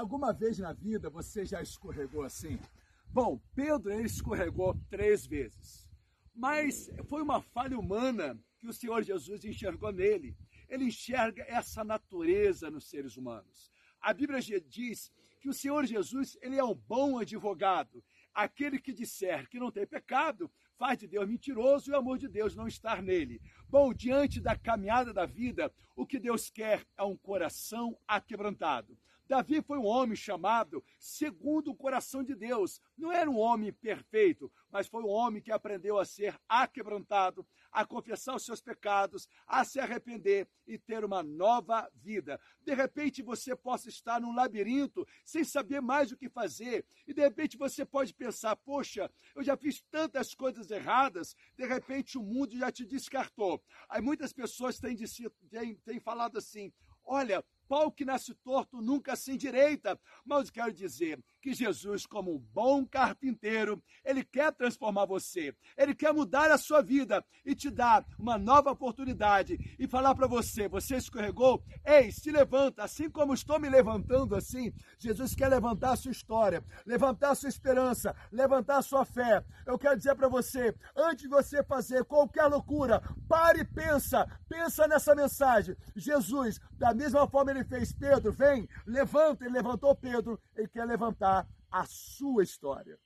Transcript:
Alguma vez na vida você já escorregou assim? Bom, Pedro ele escorregou três vezes, mas foi uma falha humana que o Senhor Jesus enxergou nele. Ele enxerga essa natureza nos seres humanos. A Bíblia diz que o Senhor Jesus ele é um bom advogado. Aquele que disser que não tem pecado faz de Deus mentiroso e o amor de Deus não estar nele. Bom, diante da caminhada da vida, o que Deus quer é um coração aquebrantado. Davi foi um homem chamado segundo o coração de Deus. Não era um homem perfeito, mas foi um homem que aprendeu a ser aquebrantado, a confessar os seus pecados, a se arrepender e ter uma nova vida. De repente você possa estar num labirinto sem saber mais o que fazer, e de repente você pode pensar: poxa, eu já fiz tantas coisas erradas, de repente o mundo já te descartou. Aí muitas pessoas têm, têm, têm falado assim: olha, pau que nasce torto nunca se endireita. Mas quero dizer que Jesus, como um bom carpinteiro, ele quer transformar você, ele quer mudar a sua vida e te dar uma nova oportunidade e falar para você: você escorregou? Ei, se levanta, assim como estou me levantando assim. Jesus quer levantar a sua história, levantar a sua esperança, levantar a sua fé. Eu quero dizer para você: antes de você fazer qualquer loucura, pare e pensa, pensa nessa mensagem. Jesus, da mesma forma ele fez Pedro, vem, levanta, ele levantou Pedro, ele quer levantar a sua história.